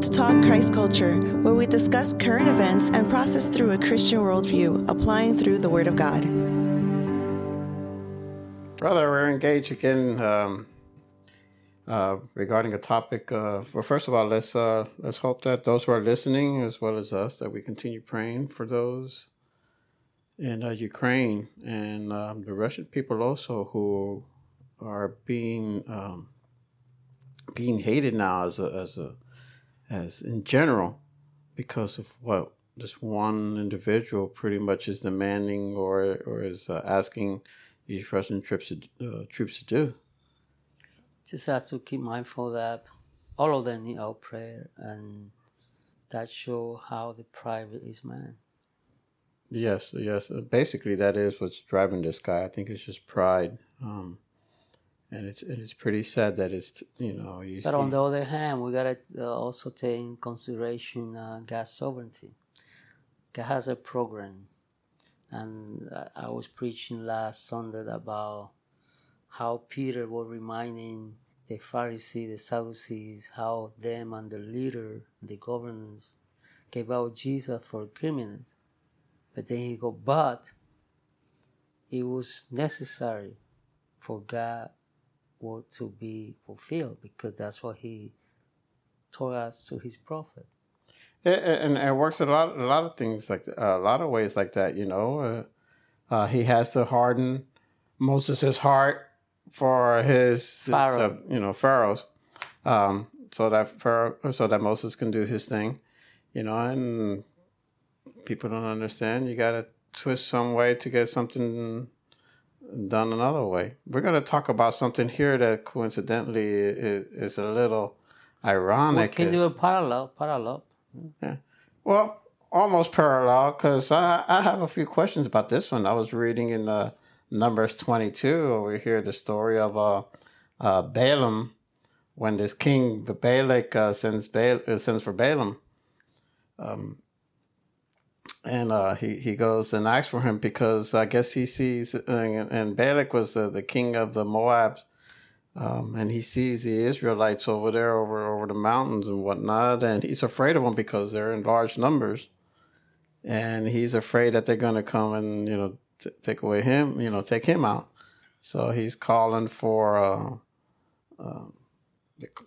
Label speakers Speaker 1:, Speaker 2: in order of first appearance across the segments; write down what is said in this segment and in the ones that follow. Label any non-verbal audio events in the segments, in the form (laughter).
Speaker 1: To Talk Christ Culture, where we discuss current events and process through a Christian worldview, applying through the Word of God.
Speaker 2: Brother, we're engaged again um, uh, regarding a topic. Uh, well, first of all, let's uh, let's hope that those who are listening, as well as us, that we continue praying for those in uh, Ukraine and um, the Russian people also who are being um, being hated now as a, as a as in general because of what this one individual pretty much is demanding or or is uh, asking these Russian troops to uh, troops to do.
Speaker 3: Just have to keep mindful that all of them need our prayer, and that show how the private is man.
Speaker 2: Yes, yes. Basically, that is what's driving this guy. I think it's just pride. Um, and it's and it's pretty sad that it's you know. You
Speaker 3: but
Speaker 2: see,
Speaker 3: on the other hand, we gotta uh, also take in consideration uh, God's sovereignty. God has a program, and I was preaching last Sunday about how Peter was reminding the Pharisees, the Sadducees, how them and the leader, the governors, gave out Jesus for criminals. But then he go, but it was necessary for God word to be fulfilled because that's what he told us to his prophet.
Speaker 2: It, and it works a lot, a lot of things like a lot of ways like that. You know, uh, uh, he has to harden Moses' heart for his,
Speaker 3: Pharaoh.
Speaker 2: his, uh, you know, pharaohs, um, so that Pharaoh, so that Moses can do his thing. You know, and people don't understand. You got to twist some way to get something done another way. We're going to talk about something here that coincidentally is, is a little ironic.
Speaker 3: We can do a parallel, parallel.
Speaker 2: Yeah. Well, almost parallel because I, I have a few questions about this one. I was reading in uh, Numbers 22 over here the story of uh, uh, Balaam when this king Balak uh, sends, Baal, uh, sends for Balaam. Um, and uh, he he goes and asks for him because I guess he sees and, and Balak was the, the king of the Moabs, um, and he sees the Israelites over there over over the mountains and whatnot, and he's afraid of them because they're in large numbers, and he's afraid that they're going to come and you know t- take away him, you know, take him out. So he's calling for. Uh, uh,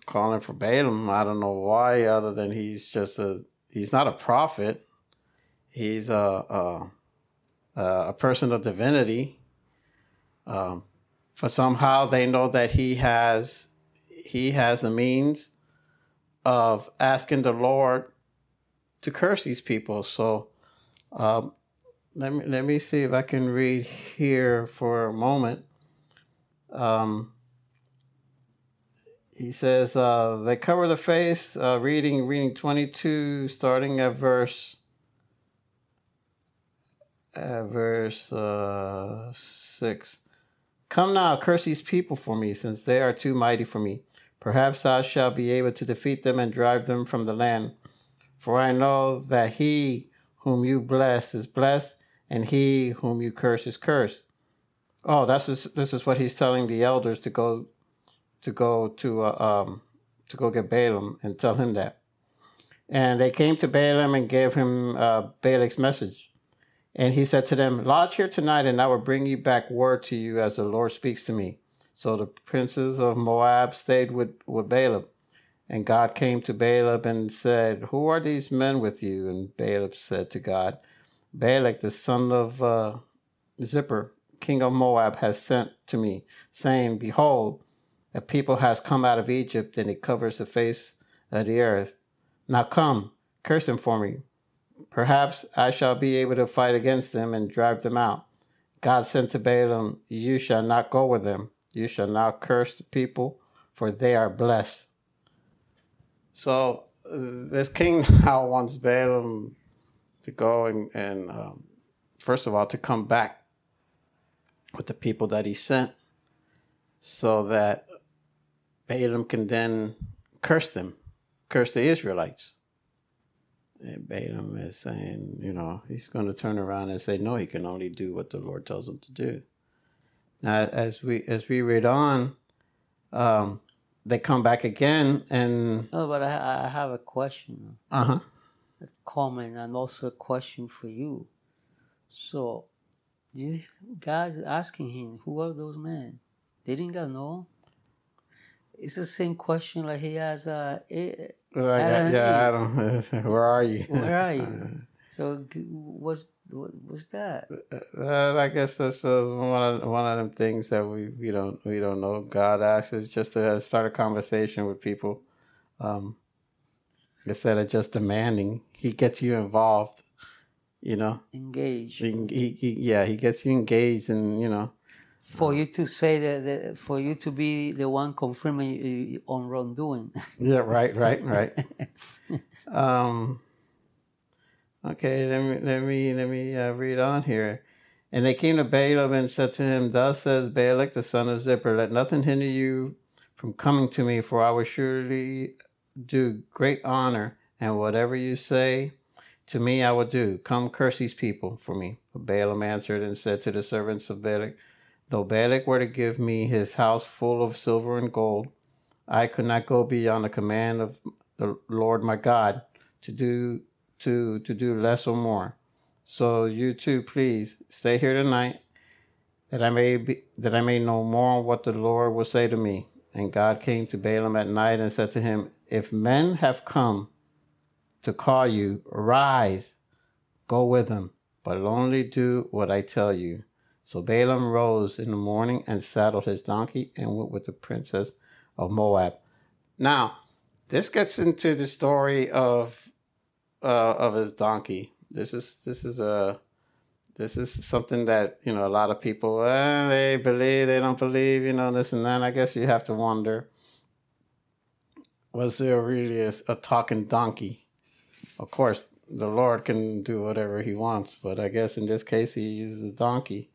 Speaker 2: calling for Balaam. I don't know why, other than he's just a he's not a prophet He's a a, a person of divinity. Um, for somehow they know that he has he has the means of asking the Lord to curse these people. So um, let me let me see if I can read here for a moment. Um, he says uh, they cover the face. Uh, reading reading twenty two, starting at verse uh, verse uh, 6. Come now, curse these people for me, since they are too mighty for me. Perhaps I shall be able to defeat them and drive them from the land. For I know that he whom you bless is blessed, and he whom you curse is cursed. Oh, that's just, this is what he's telling the elders to go to go to uh, um, to go get Balaam and tell him that. And they came to Balaam and gave him uh, Balak's message. And he said to them, Lodge here tonight, and I will bring you back word to you as the Lord speaks to me. So the princes of Moab stayed with, with Balaam. And God came to Balaam and said, Who are these men with you? And Balaam said to God, Balak, the son of uh, Zippor, king of Moab, has sent to me, saying, Behold, a people has come out of Egypt, and it covers the face of the earth. Now come, curse them for me Perhaps I shall be able to fight against them and drive them out. God said to Balaam, You shall not go with them. You shall not curse the people, for they are blessed. So this king (laughs) now wants Balaam to go and, and um, first of all, to come back with the people that he sent so that Balaam can then curse them, curse the Israelites. And Balaam is saying, you know, he's going to turn around and say, no, he can only do what the Lord tells him to do. Now, as we as we read on, um, they come back again and
Speaker 3: Oh, but I, I have a question,
Speaker 2: uh huh.
Speaker 3: a comment, and also a question for you. So, you guys asking him, who are those men? They Didn't God know? It's the same question like he has. Uh,
Speaker 2: Like, yeah, Adam, (laughs) where are you?
Speaker 3: where are you? So, what's what, what's that?
Speaker 2: Uh, I guess that's uh, one of one of them things that we, we don't we don't know. God asks us just to start a conversation with people, um, instead of just demanding. He gets you involved, you know.
Speaker 3: Engage
Speaker 2: He, he, he yeah, he gets you engaged, and you know,
Speaker 3: for you to say that, that for you to be the one confirming you on wrongdoing.
Speaker 2: yeah, right, right, (laughs) right. um, okay, let me let me let me uh, read on here. And they came to Balaam and said to him, Thus says Balak the son of Zippor, Let nothing hinder you from coming to me, for I will surely do great honor, and whatever you say to me I will do. Come curse these people for me. But Balaam answered and said to the servants of Balak, Though Balak were to give me his house full of silver and gold, I could not go beyond the command of the Lord my God to do to to do less or more. So you too, please stay here tonight, that I may be that I may know more on what the Lord will say to me. And God came to Balaam at night and said to him, If men have come to call you, arise, go with them, but only do what I tell you. So Balaam rose in the morning and saddled his donkey and went with the princess of Moab. Now, this gets into the story of uh, of his donkey. This is this is a this is something that you know a lot of people eh, they believe they don't believe you know this and that. I guess you have to wonder was there really a, a talking donkey? Of course, the Lord can do whatever He wants, but I guess in this case He uses a donkey.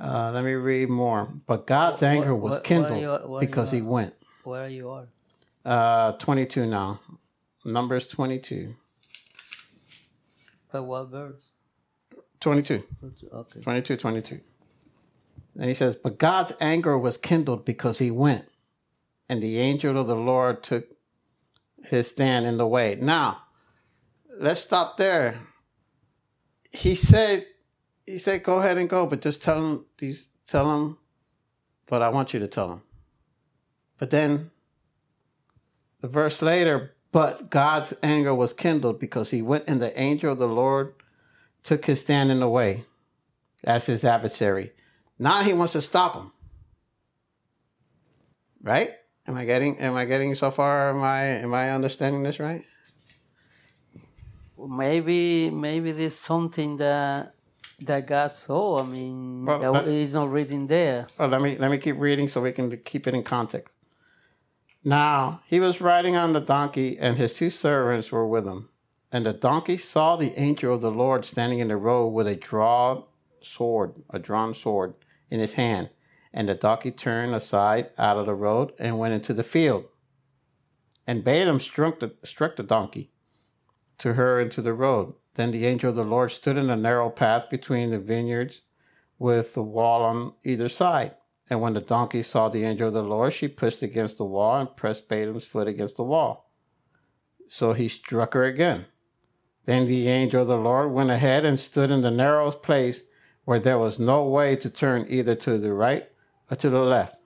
Speaker 2: Uh, let me read more. But God's
Speaker 3: What-
Speaker 2: anger was
Speaker 3: what
Speaker 2: kindled
Speaker 3: what are
Speaker 2: because He went.
Speaker 3: Where are you are?
Speaker 2: Uh, 22 now. Numbers 22.
Speaker 3: But what verse?
Speaker 2: 22.
Speaker 3: Okay.
Speaker 2: 22, 22. And he says, But God's anger was kindled because he went, and the angel of the Lord took his stand in the way. Now, let's stop there. He said, he said, go ahead and go, but just tell him these tell him what I want you to tell him. But then the verse later, but God's anger was kindled because he went and the angel of the Lord took his stand in the way as his adversary. Now he wants to stop him. Right? Am I getting am I getting so far am I am I understanding this right?
Speaker 3: Maybe maybe there's something that that God saw. I mean,
Speaker 2: Well,
Speaker 3: that
Speaker 2: but-
Speaker 3: is not written there.
Speaker 2: Well, let me let me keep reading so we can keep it in context. Now he was riding on the donkey, and his two servants were with him. And the donkey saw the angel of the Lord standing in the road with a drawn sword, a drawn sword in his hand. And the donkey turned aside out of the road and went into the field. And Balaam struck the, struck the donkey to her into the road. Then the angel of the Lord stood in a narrow path between the vineyards with the wall on either side. And when the donkey saw the angel of the Lord, she pushed against the wall and pressed Balaam's foot against the wall. So he struck her again. Then the angel of the Lord went ahead and stood in the narrow place where there was no way to turn either to the right or to the left.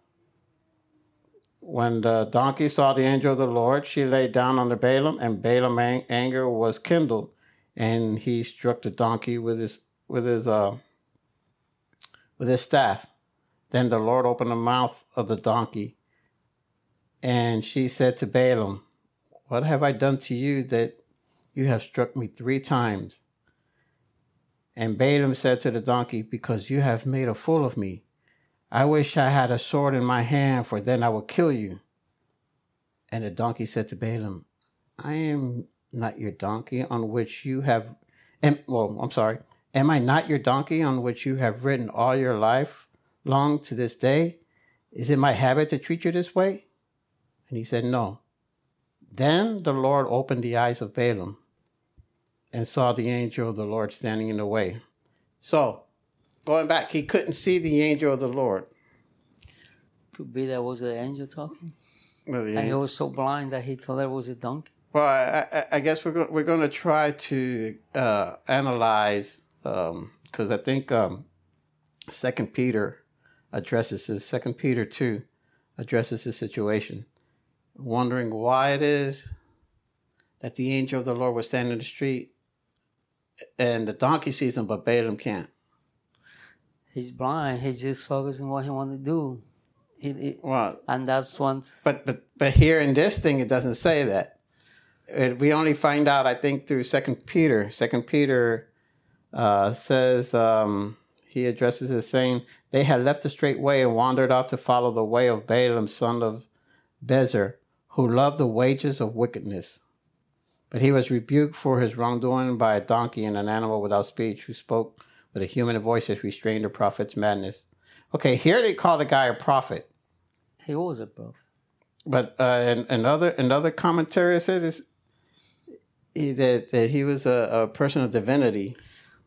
Speaker 2: When the donkey saw the angel of the Lord, she lay down under Balaam, and Balaam's anger was kindled, and he struck the donkey with his with his uh, with his staff. Then the Lord opened the mouth of the donkey, and she said to Balaam, What have I done to you that you have struck me three times? And Balaam said to the donkey, Because you have made a fool of me. I wish I had a sword in my hand, for then I would kill you. And the donkey said to Balaam, I am not your donkey on which you have, am, well, I'm sorry, am I not your donkey on which you have ridden all your life long to this day? Is it my habit to treat you this way? And he said, No. Then the Lord opened the eyes of Balaam and saw the angel of the Lord standing in the way. So, going back, he couldn't see the angel of the Lord.
Speaker 3: Could be that was the angel talking.
Speaker 2: Well,
Speaker 3: And he was so blind that he thought it was a donkey.
Speaker 2: Well, I, I, I guess we're go- we're going to try to uh, analyze because I think um, Second Peter addresses this. Second Peter two addresses this situation, wondering why it is that the angel of the Lord was standing in the street and the donkey sees him, but Balaam can't.
Speaker 3: He's blind. He's just focusing on what he wants to do. He, he-
Speaker 2: Well,
Speaker 3: and that's one.
Speaker 2: But but but here in this thing, it doesn't say that. It, we only find out, I think, through Second Peter. Second Peter uh, says um, he addresses it saying they had left the straight way and wandered off to follow the way of Balaam, son of Bezer, who loved the wages of wickedness. But he was rebuked for his wrongdoing by a donkey and an animal without speech, who spoke with a human voice that restrained the prophet's madness. Okay, here they call the guy a prophet.
Speaker 3: He was a prophet.
Speaker 2: But uh, another another commentary said is he, that that he was a, a person of divinity.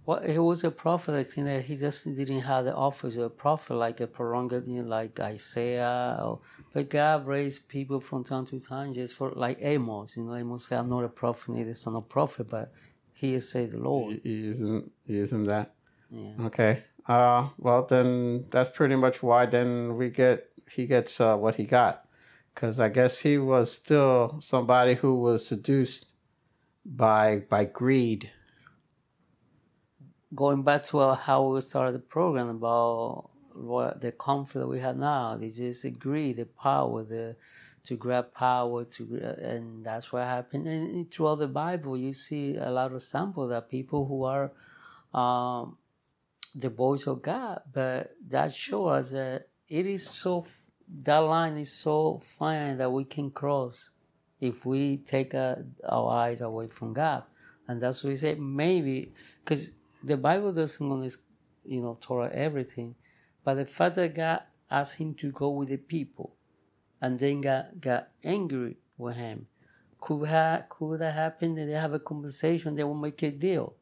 Speaker 3: Well, he was a prophet. I think that he just didn't have the office of a prophet like a prerogative, like Isaiah. Or, but God raised people from time to time just for like Amos. You know, Amos said, "I'm not a prophet, neither son of prophet, but he is say the Lord."
Speaker 2: He, he isn't he isn't that
Speaker 3: Yeah.
Speaker 2: okay? Uh, well then that's pretty much why then we get he gets uh, what he got because I guess he was still somebody who was seduced by by greed.
Speaker 3: Going back to uh, how we started the program about what the conflict that we have now, they just agree the power, the to grab power, to and that's what happened. And throughout the Bible, you see a lot of examples that people who are um, the voice of God, but that shows us that it is so that line is so fine that we can cross if we take uh, our eyes away from God, and that's what we say maybe because the Bible doesn't only you know Torah everything, but the fact that God asked him to go with the people, and then got got angry with him, could have could that happen? That they have a conversation, they will make a deal.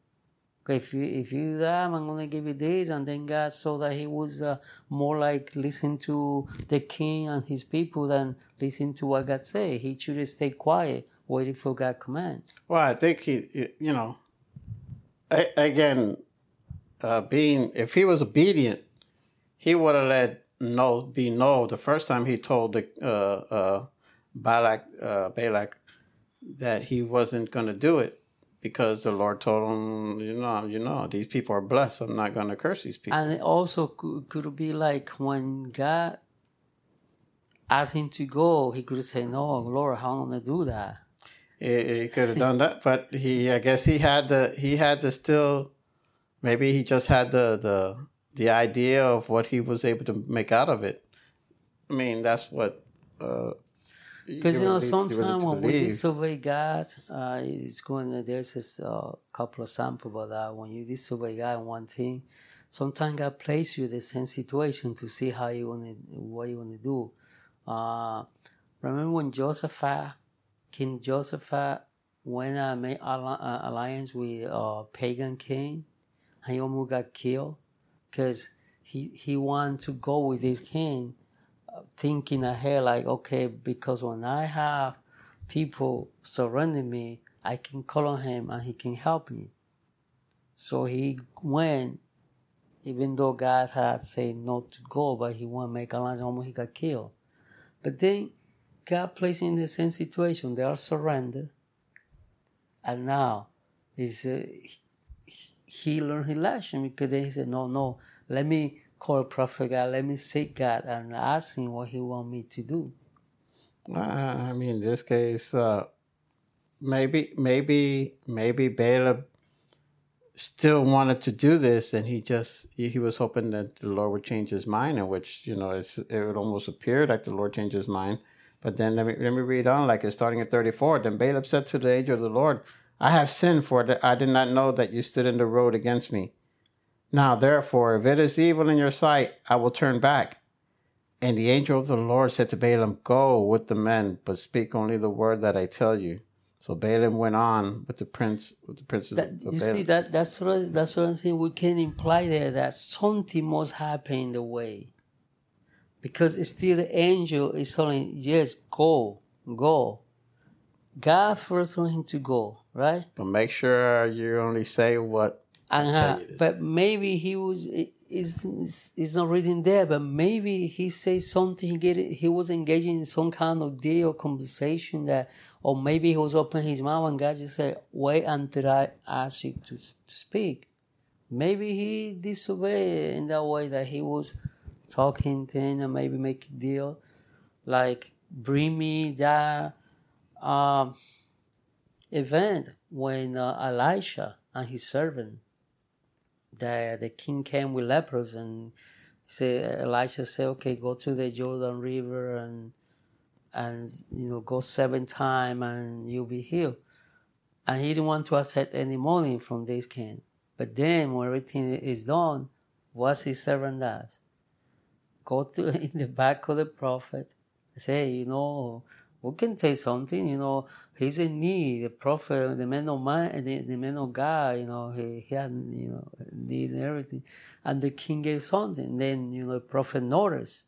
Speaker 3: If you if you do that, I'm gonna give you this, and then God saw that he was uh, more like listen to the king and his people than listen to what God say. He should stay quiet, waiting for God command.
Speaker 2: Well, I think he, you know, a- again, uh, being if he was obedient, he would have let no be no the first time he told the uh, uh, Balak uh, Balak that he wasn't going to do it because the Lord told him, you know, you know, these people are blessed. I'm not going to curse these people.
Speaker 3: And it also could, could be like when God asked him to go, he could say, "No, Lord, how am I gonna do that?"
Speaker 2: He, he could have done that, but he, I guess, he had the he had the still. Maybe he just had the the the idea of what he was able to make out of it. I mean, that's what. Uh,
Speaker 3: Because you know,
Speaker 2: would lead- you would
Speaker 3: sometimes when we disobey God, uh, it's going. There's just a couple of samples about that. When you disobey God in one thing, sometimes God places you in the same situation to see how you want to, what you want to do. Uh, remember when Josephat, King Joseph, when uh, made uh, alliance with uh, pagan king, and he almost got killed because he he wanted to go with this king thinking ahead like okay because when i have people surrounding me i can call on him and he can help me. So he went even though god had said not to go but he went make alliance almost he got killed. But then god placed him in the same situation. They are surrendered. And now is uh, he, he learned his lesson because then he said no no let me call prophet God, let me seek God and ask him what he want me to do.
Speaker 2: Uh, I mean, in this case, uh, maybe, maybe, maybe Balaam still wanted to do this, and he just he, was hoping that the Lord would change his mind, in which you know it's, it would almost appear like the Lord changed his mind. But then let me let me read on, like it's starting at thirty four. Then Balaam said to the angel of the Lord, "I have sinned, for I did not know that you stood in the road against me. Now therefore, if it is evil in your sight, I will turn back." And the angel of the Lord said to Balaam, Go with the men, but speak only the word that I tell you. So Balaam went on with the prince, with the princes
Speaker 3: That, you
Speaker 2: Balaam.
Speaker 3: see, that that's what that's what I'm saying. We can imply there that something must happen in the way, because it's still the angel is telling, yes, go, go. God first want him to go, right?
Speaker 2: But make sure you only say what.
Speaker 3: Uh, but maybe he was is is not reading there, but maybe he said something. He get he was engaging in some kind of deal or conversation that, or maybe he was opening his mouth and God just said, "Wait until I ask you to, speak." Maybe he disobeyed in that way that he was talking to him and maybe make a deal, like bring me that um, event when uh, Elisha and his servant, the the king came with lepers and say Elisha said, okay, go to the Jordan River and and you know go seven times and you'll be healed. And he didn't want to accept any money from this king. But then when everything is done, what's his servant does? Go to (laughs) in the back of the prophet, say, you know, we can take something, you know, he's in need, the prophet, the man of man, the, the man of God, you know, he, he had, you know, needs and everything. And the king gave something. Then, you know, the prophet noticed.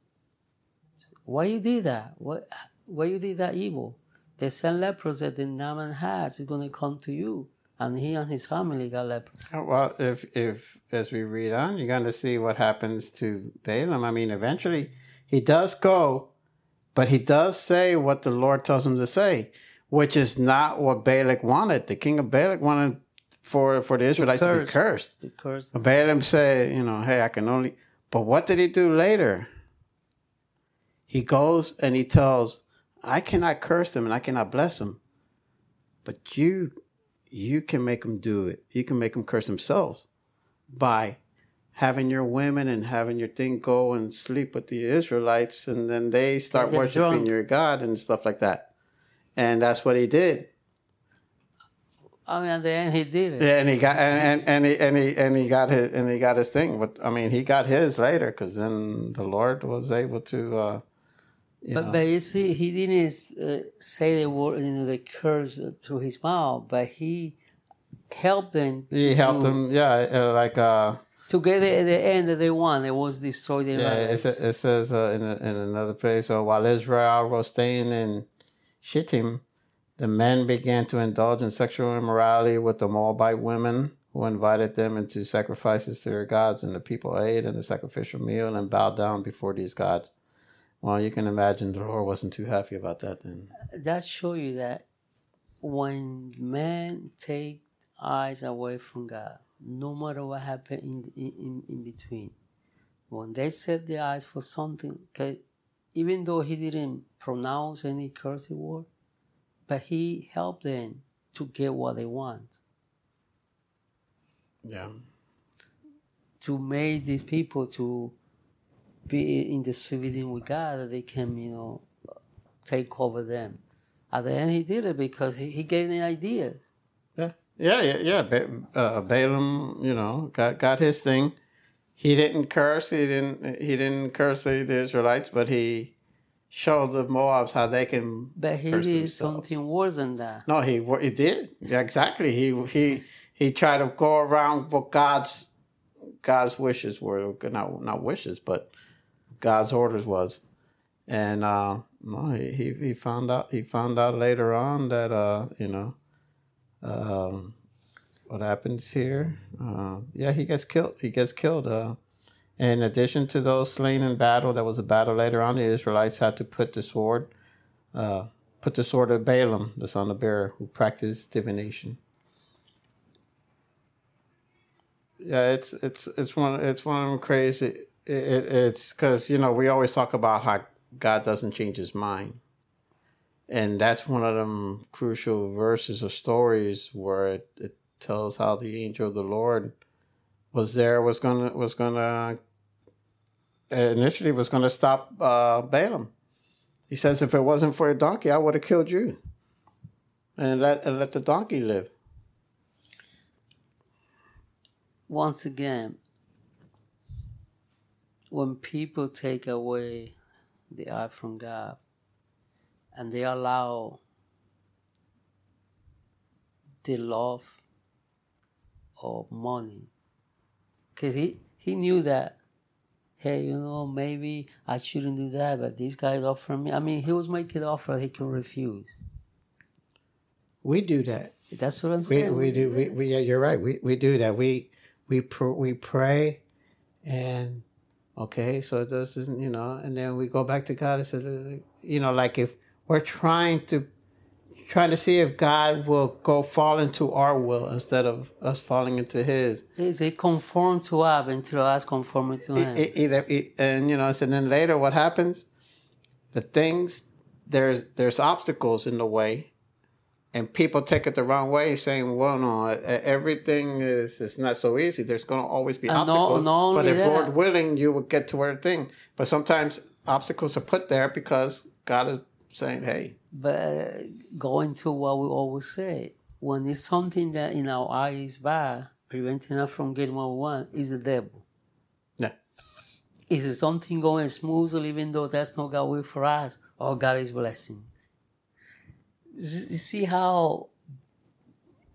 Speaker 3: Why you did that? Why, why you did that evil? The same leprosy that the Naaman has is going to come to you. And he and his family got leprosy.
Speaker 2: Oh, Well, if if as we read on, you're going to see what happens to Balaam. I mean, eventually he does go, but he does say what the Lord tells him to say, which is not what Balak wanted. The king of Balak wanted for for the Israelites to be cursed.
Speaker 3: The curse.
Speaker 2: Balaam said, you know, hey, I can only. But what did he do later? He goes and he tells, I cannot curse them and I cannot bless them, but you, you can make them do it. You can make them curse themselves by having your women and having your thing go and sleep with the Israelites, and then they start worshiping
Speaker 3: drunk.
Speaker 2: your God and stuff like that. And that's what he did.
Speaker 3: I mean, at the end, he did it.
Speaker 2: Yeah, and he got and, and, and he and he and he got his and he got his thing. But I mean, he got his later because then the Lord was able to. Uh,
Speaker 3: But,
Speaker 2: know,
Speaker 3: but you see, he didn't uh, say the word, you know, the curse through his mouth, but he helped them.
Speaker 2: he helped
Speaker 3: to,
Speaker 2: him. Yeah, uh, like uh,
Speaker 3: to get it at the end they want. It was destroyed. the
Speaker 2: yeah. It, says uh, in a, in another place. So while Israel was staying in Shittim, the men began to indulge in sexual immorality with the Moabite women, who invited them into sacrifices to their gods, and the people ate in the sacrificial meal and bowed down before these gods. Well, you can imagine the Lord wasn't too happy about that then.
Speaker 3: that show you that when men take eyes away from God, no matter what happened in, in, in, between, when they set their eyes for something, 'kay, even though he didn't pronounce any curse word, but he helped them to get what they want,
Speaker 2: Yeah.
Speaker 3: to make these people to be in the dividing with God, that they can, you know, take over them. At the end, he did it because he, he gave them ideas.
Speaker 2: Yeah, yeah, yeah. Ba- uh, Balaam, you know, got got his thing. He didn't curse. He didn't. He didn't curse the, the Israelites, but he showed the Moabs how they can.
Speaker 3: But he did
Speaker 2: themselves.
Speaker 3: something worse than that.
Speaker 2: No, he he did yeah, exactly. He he he tried to go around what God's God's wishes were. Not not wishes, but God's orders was. And uh, no, he, he he found out he found out later on that uh, you know um, what happens here. Uh, yeah, he gets killed. He gets killed. Uh, in addition to those slain in battle, there was a battle later on. The Israelites had to put the sword, uh, put the sword of Balaam, the son of Beor, who practiced divination. Yeah, it's it's it's one it's one of them crazy. It, it, it's because you know we always talk about how God doesn't change His mind, and that's one of them crucial verses or stories where it, it tells how the angel of the Lord was there was gonna was gonna initially was gonna stop uh, Balaam. He says, "If it wasn't for a donkey, I would have killed you, and let and let the donkey live."
Speaker 3: Once again, when people take away the eye from God and they allow the love of money, because he, he knew that hey, you know, maybe I shouldn't do that, but this guy's offering me. I mean, he was making an offer he can refuse.
Speaker 2: We do that.
Speaker 3: That's what I'm
Speaker 2: We
Speaker 3: saying.
Speaker 2: we do we, we yeah, you're right. We we do that. We we pr- we pray, and okay, so it doesn't you know, and then we go back to God and say, you know, like if we're trying to trying to see if God will go fall into our will instead of us falling into His.
Speaker 3: Is it conform to us until us conform to him?
Speaker 2: E- e- either e- and you know, so then later what happens? The things there's there's obstacles in the way, and people take it the wrong way, saying, "Well, no, everything is is not so easy. There's going to always be
Speaker 3: And no-
Speaker 2: obstacles."
Speaker 3: not
Speaker 2: but if
Speaker 3: that-
Speaker 2: Lord willing, you will get to where thing. But sometimes obstacles are put there because God is saying, "Hey,
Speaker 3: But going to what we always say, when it's something that in our eyes is bad, preventing us from getting what we want, is the devil.
Speaker 2: yeah,
Speaker 3: Is it something going smoothly, even though that's not God will for us, or God is blessing? You see how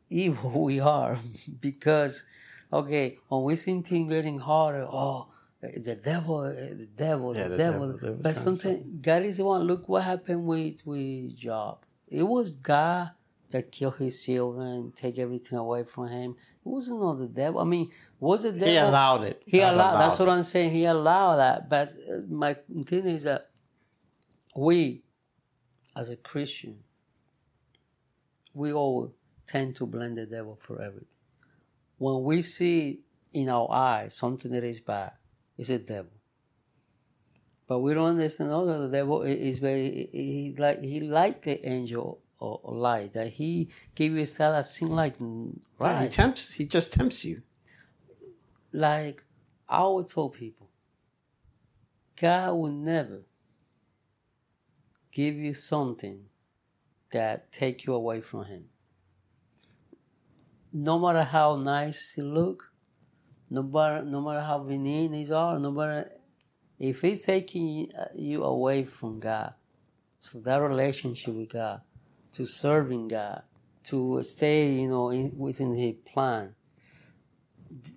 Speaker 3: evil (laughs) we are, (laughs) because okay, when we see things getting harder, oh, the devil, the devil,
Speaker 2: Yeah,
Speaker 3: the,
Speaker 2: the
Speaker 3: devil.
Speaker 2: devil, devil
Speaker 3: But sometimes God is the one. Look what happened with with Job. It was God that killed his children and take everything away from him. It wasn't not the devil. I mean, was it devil?
Speaker 2: He allowed it.
Speaker 3: He
Speaker 2: God
Speaker 3: allowed. That's
Speaker 2: it.
Speaker 3: what I'm saying. He allowed that. But uh, my thing is that we, as a Christian, we all tend to blame the devil for everything. When we see in our eyes something that is bad, it's a devil. But we don't understand also the devil is very he like he like the angel or, light that he gave you a that seem like mm,
Speaker 2: Right. He tempts. He just tempts you.
Speaker 3: like I always told people, God will never give you something that take you away from Him. No matter how nice you look, no matter no matter how benign these are, no matter if He's taking uh, you away from God, to that relationship with God, to serving God, to stay, you know, in, within His plan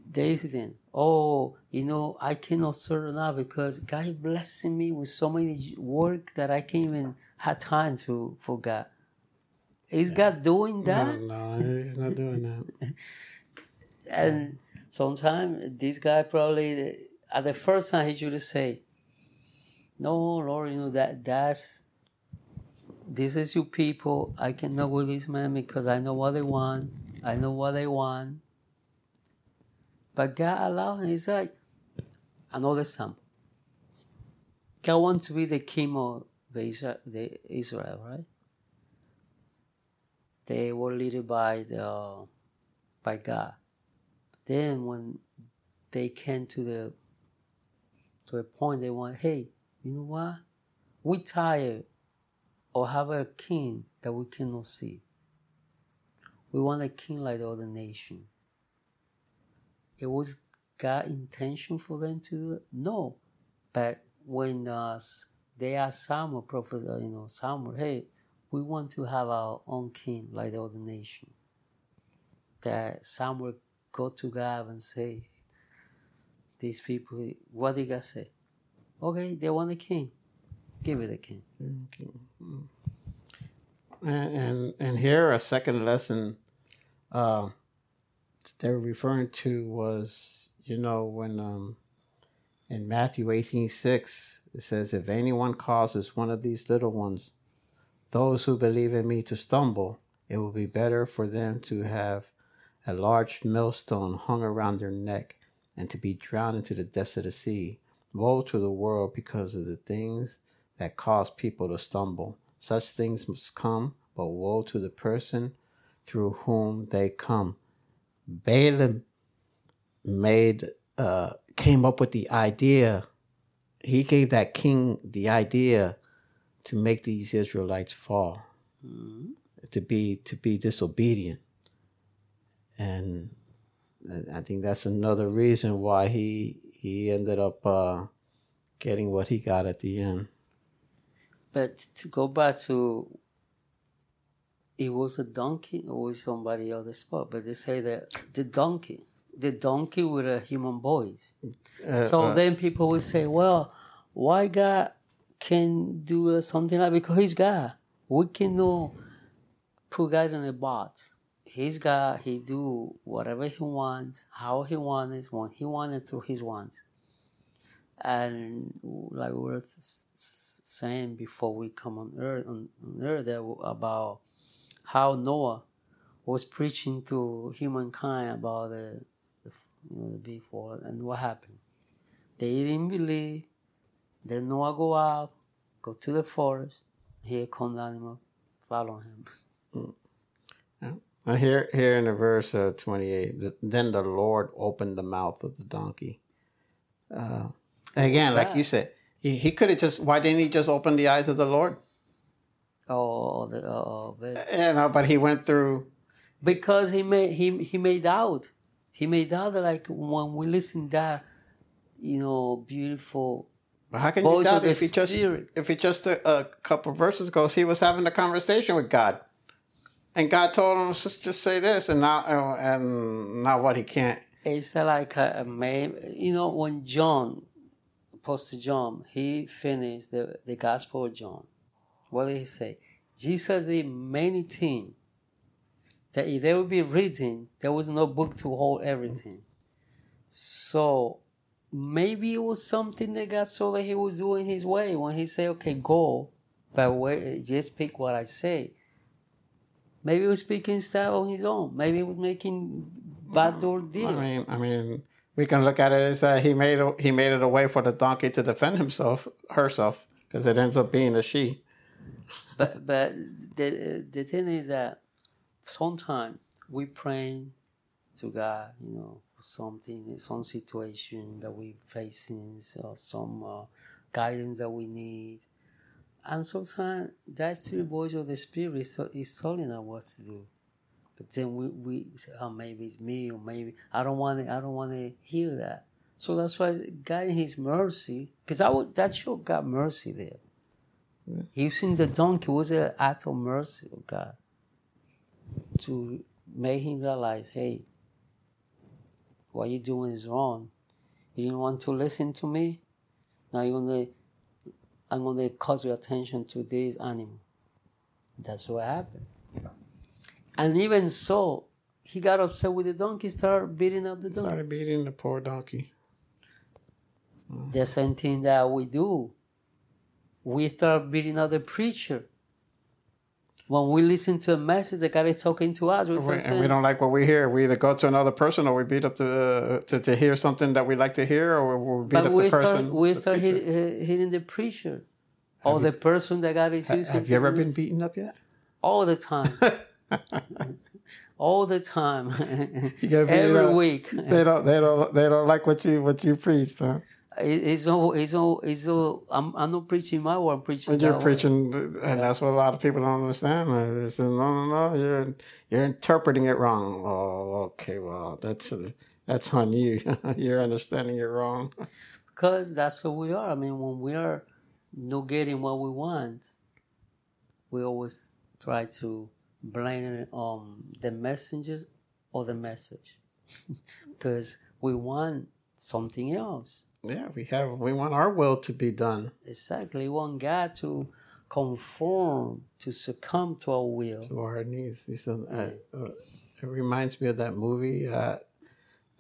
Speaker 3: there is then oh you know i cannot serve now because god is blessing me with so many work that i can't even have time to for god. Is god doing that?
Speaker 2: No, no, he's not doing that. (laughs)
Speaker 3: and sometimes this guy probably at the first time he should say no lord you know that that's this is your people. I cannot with this man because i know what they want. I know what they want. But god allowed him. It's like another example. God wants to be the king of the the israel right? They were led by the by god then when they came to the to a point they want, hey, you know what? We tired or have a king that we cannot see. We want a king like the other nation. It was God intention for them to it? No. But when uh, they asked Samuel, prophet, uh, you know, Samuel, hey, we want to have our own king like the other nation. That Samuel go to God and say, these people, what did God say? Okay, they want a king. Give it a king.
Speaker 2: Okay. And, and and here a second lesson uh, they were referring to was you know when um, in Matthew eighteen six it says if anyone causes one of these little ones, those who believe in me to stumble, it will be better for them to have a large millstone hung around their neck and to be drowned into the depths of the sea. Woe to the world because of the things that cause people to stumble. Such things must come, but woe to the person through whom they come. Balaam made uh, came up with the idea. He gave that king the idea to make these Israelites fall,
Speaker 3: Mhm.
Speaker 2: to be to be disobedient, and I think that's another reason why he he ended up uh, getting what he got at the end.
Speaker 3: But to go back to, it was a donkey or was somebody on the spot, but they say that the donkey the donkey with a human voice.
Speaker 2: Uh,
Speaker 3: So
Speaker 2: uh,
Speaker 3: then people will say, well, why God can do something like because He's God. We cannot put God in a box. He's God. He do whatever He wants, how He wants, when He wanted to His wants. And like we were saying before we come on earth, on, earth about how Noah was preaching to humankind about the, the you know, the before and what happened. They didn't believe. Then Noah go out, go to the forest. Here come the animal, follow him. Mm.
Speaker 2: Uh, Here, here in the verse uh, 28, th- then the Lord opened the mouth of the donkey. Uh, again, like you said, he, he could have just, why didn't he just open the eyes of the Lord?
Speaker 3: Oh, the, oh, the,
Speaker 2: You know, but he went through,
Speaker 3: because he made he he made out. He made out like when we listen that, you know, beautiful
Speaker 2: but how can you doubt if he just, if he just a, a couple verses ago, he was having a conversation with God. And God told him to just say this and not, uh, and not what he can't.
Speaker 3: It's like a, a may, you know when John, Apostle John, he finished the the Gospel of John. What did he say? Jesus did many things that if they would be written, there was no book to hold everything. So maybe it was something that God saw that he was doing his way when he said, "Okay, go," but wait, just pick what I say. Maybe he was speaking stuff on his own. Maybe he was making backdoor deal.
Speaker 2: I mean, I mean, we can look at it as uh, he made a, he made it a way for the donkey to defend himself, herself, because it ends up being a she.
Speaker 3: But but the the thing is that sometimes we pray to God, you know, for something, some situation that we facing, or some uh, guidance that we need, and sometimes that's the voice of the Spirit is, is telling us what to do. But then we, we say, oh, maybe it's me, or maybe I don't want to. I don't want to hear that. So that's why God in His mercy, because I would, that showed God mercy there. Using the donkey was an act of mercy of God to make him realize, hey, what you're doing is wrong. You didn't want to listen to me. Now you're gonna, I'm gonna cause your attention to this animal. That's what happened. And even so, he got upset with the donkey, started beating up the donkey.
Speaker 2: Started beating the poor donkey.
Speaker 3: The same thing that we do. We start beating up the preacher. When we listen to a message that God is talking to us, we
Speaker 2: and we don't like what we hear. We either go to another person or we beat up the to, to hear something that we like to hear, or we beat
Speaker 3: but
Speaker 2: up
Speaker 3: we
Speaker 2: the
Speaker 3: start
Speaker 2: person.
Speaker 3: we
Speaker 2: the
Speaker 3: start hit, uh, hitting the preacher or the person that God is using.
Speaker 2: Have you ever been beaten up yet?
Speaker 3: all the time? (laughs) all the time,
Speaker 2: You
Speaker 3: every week.
Speaker 2: They don't. They don't. They don't like what you what you preached. Huh?
Speaker 3: It- It's all. It's all. It's all. I'm. I'm not preaching my word. I'm preaching.
Speaker 2: And you're
Speaker 3: word.
Speaker 2: preaching, and that's what a lot of people don't understand. man. They say, no, no, no, you're you're interpreting it wrong. Oh, okay, well, that's that's on you. (laughs) you're understanding it wrong.
Speaker 3: Because that's who we are. I mean, when we are not getting what we want, we always try to blame it on the messengers or the message. (laughs) Because we want something else.
Speaker 2: Yeah, we have. We want our will to be done
Speaker 3: Exactly. We want God to conform, to succumb to our will.
Speaker 2: to our needs. Uh, uh, it reminds me of that movie. Uh,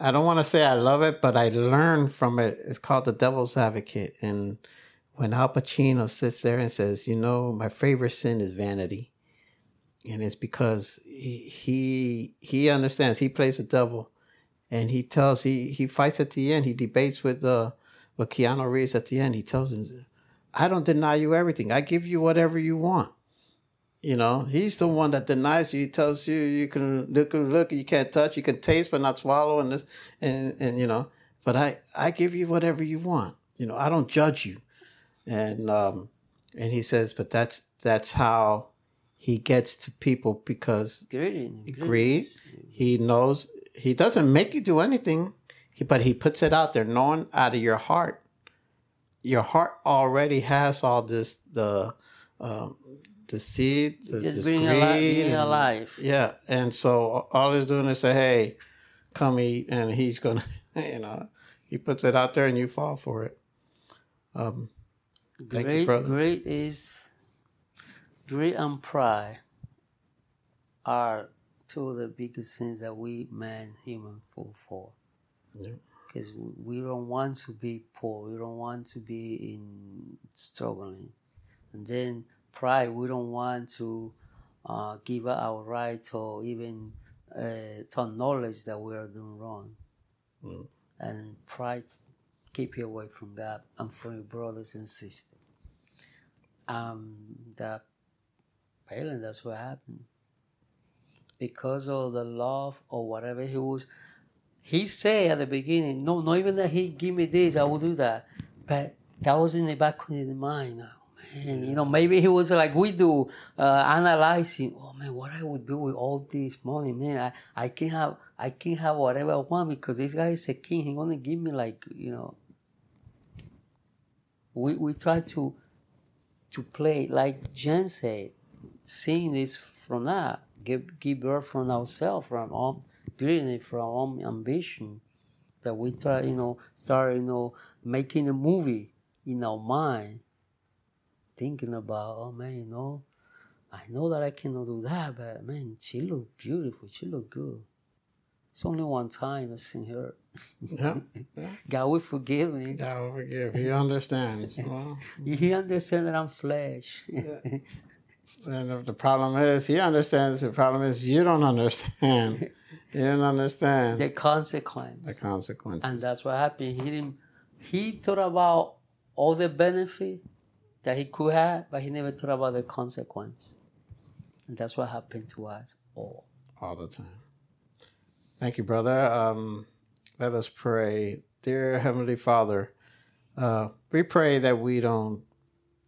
Speaker 2: I don't want to say I love it, but I learned from it. It's called The Devil's Advocate, and when Al Pacino sits there and says, "You know, my favorite sin is vanity," and it's because he he, he understands. He plays the devil, and he tells he he fights at the end. He debates with uh with Keanu Reeves at the end. He tells him, "I don't deny you everything. I give you whatever you want." You know, he's the one that denies you. He tells you you can look, look, you can't touch, you can taste but not swallow, and this, and and you know. But I I give you whatever you want. You know, I don't judge you, and um, and he says, but that's that's how he gets to people because
Speaker 3: Greedy.
Speaker 2: greed. He knows he doesn't make you do anything, but he puts it out there, knowing out of your heart. Your heart already has all this the um, the seed, the,
Speaker 3: Just being alive. Being
Speaker 2: and-
Speaker 3: alive.
Speaker 2: Yeah, and so all he's doing is say, "Hey, come eat, and he's gonna, (laughs) you know, he puts it out there, and you fall for it. Um, thank
Speaker 3: great,
Speaker 2: you, brother.
Speaker 3: great is greed and pride are two of the biggest sins that we man human fall for.
Speaker 2: Yeah.
Speaker 3: Because we don't want to be poor, we don't want to be in struggling, and then pride, we don't want to uh, give up our rights or even uh, to acknowledge that we are doing wrong.
Speaker 2: Mm.
Speaker 3: And pride keep you away from God and from your brothers and sisters. Um, that Balaam, that's what happened. Because of the love or whatever he was, he said at the beginning, no, not even that he give me this, I will do that. But that was in the back of his mind. Man, you know, maybe he was like we do, uh, analyzing. Oh man, what I would do with all this money, man. I, I can have I can have whatever I want because this guy is a king. He gonna give me like you know. We we try to to play like Jen said, seeing this from that, give give birth from ourselves, from our greediness, from our ambition, that we try, you know, start, you know, making a movie in our mind, thinking about, oh man, you know, I know that I cannot do that, but man, she look beautiful, she look good. It's only one time I seen her.
Speaker 2: Yeah, yeah. (laughs)
Speaker 3: God will forgive me.
Speaker 2: God will forgive. He understands. (laughs) Well,
Speaker 3: He understands that I'm flesh. (laughs)
Speaker 2: and if the problem is, he understands. The problem is, you don't understand. (laughs) you don't understand
Speaker 3: the consequence.
Speaker 2: the consequence.
Speaker 3: And that's what happened. He didn't he thought about all the benefit that he could have, but he never thought about the consequence. And that's what happened to us all.
Speaker 2: all the time. Thank you, brother. Um, let us pray. Dear Heavenly Father, uh, we pray that we don't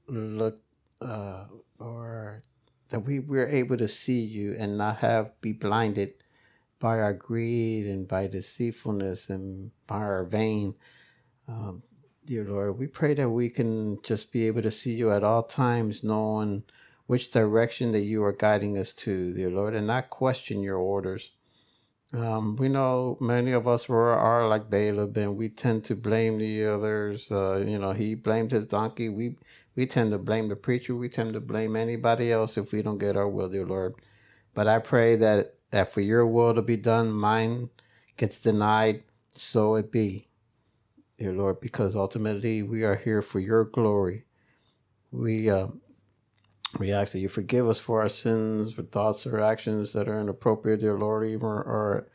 Speaker 2: look uh, or that we, we're able to see you and not have be blinded by our greed and by deceitfulness and by our vain. Um, dear Lord, we pray that we can just be able to see you at all times, knowing which direction that you are guiding us to, dear Lord, and not question your orders. Um, we know many of us were are like Balaam, and we tend to blame the others. Uh, you know, he blamed his donkey. We we tend to blame the preacher. We tend to blame anybody else if we don't get our will, dear Lord. But I pray that that for your will to be done, mine gets denied. So it be, dear Lord, because ultimately we are here for your glory. We uh, we ask that you forgive us for our sins, for thoughts or actions that are inappropriate, dear Lord, even our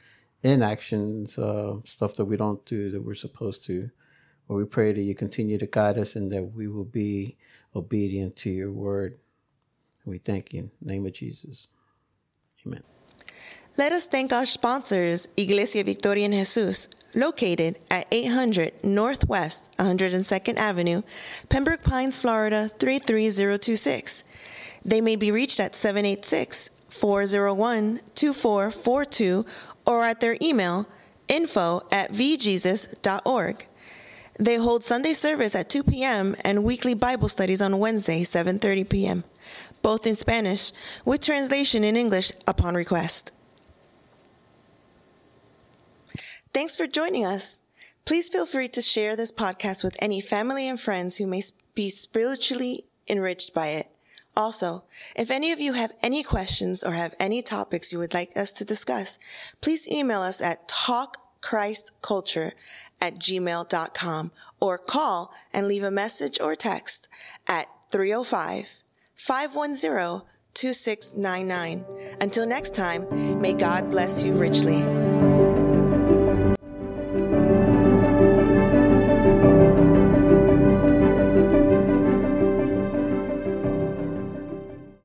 Speaker 2: inactions, uh, stuff that we don't do that we're supposed to. But we pray that you continue to guide us and that we will be obedient to your word. We thank you. In the name of Jesus. Amen.
Speaker 1: Let us thank our sponsors, Iglesia Victoria Jesus, located at 800 Northwest 102nd Avenue, Pembroke Pines, Florida 33026. They may be reached at 786 401 2442 or at their email info at vjesus.org. They hold Sunday service at 2 p.m. and weekly Bible studies on Wednesday, 7:30 p.m., both in Spanish with translation in English upon request. Thanks for joining us. Please feel free to share this podcast with any family and friends who may be spiritually enriched by it. Also, if any of you have any questions or have any topics you would like us to discuss, please email us at talkchristculture at gmail.com or call and leave a message or text at 305 510 2699. Until next time, may God bless you richly.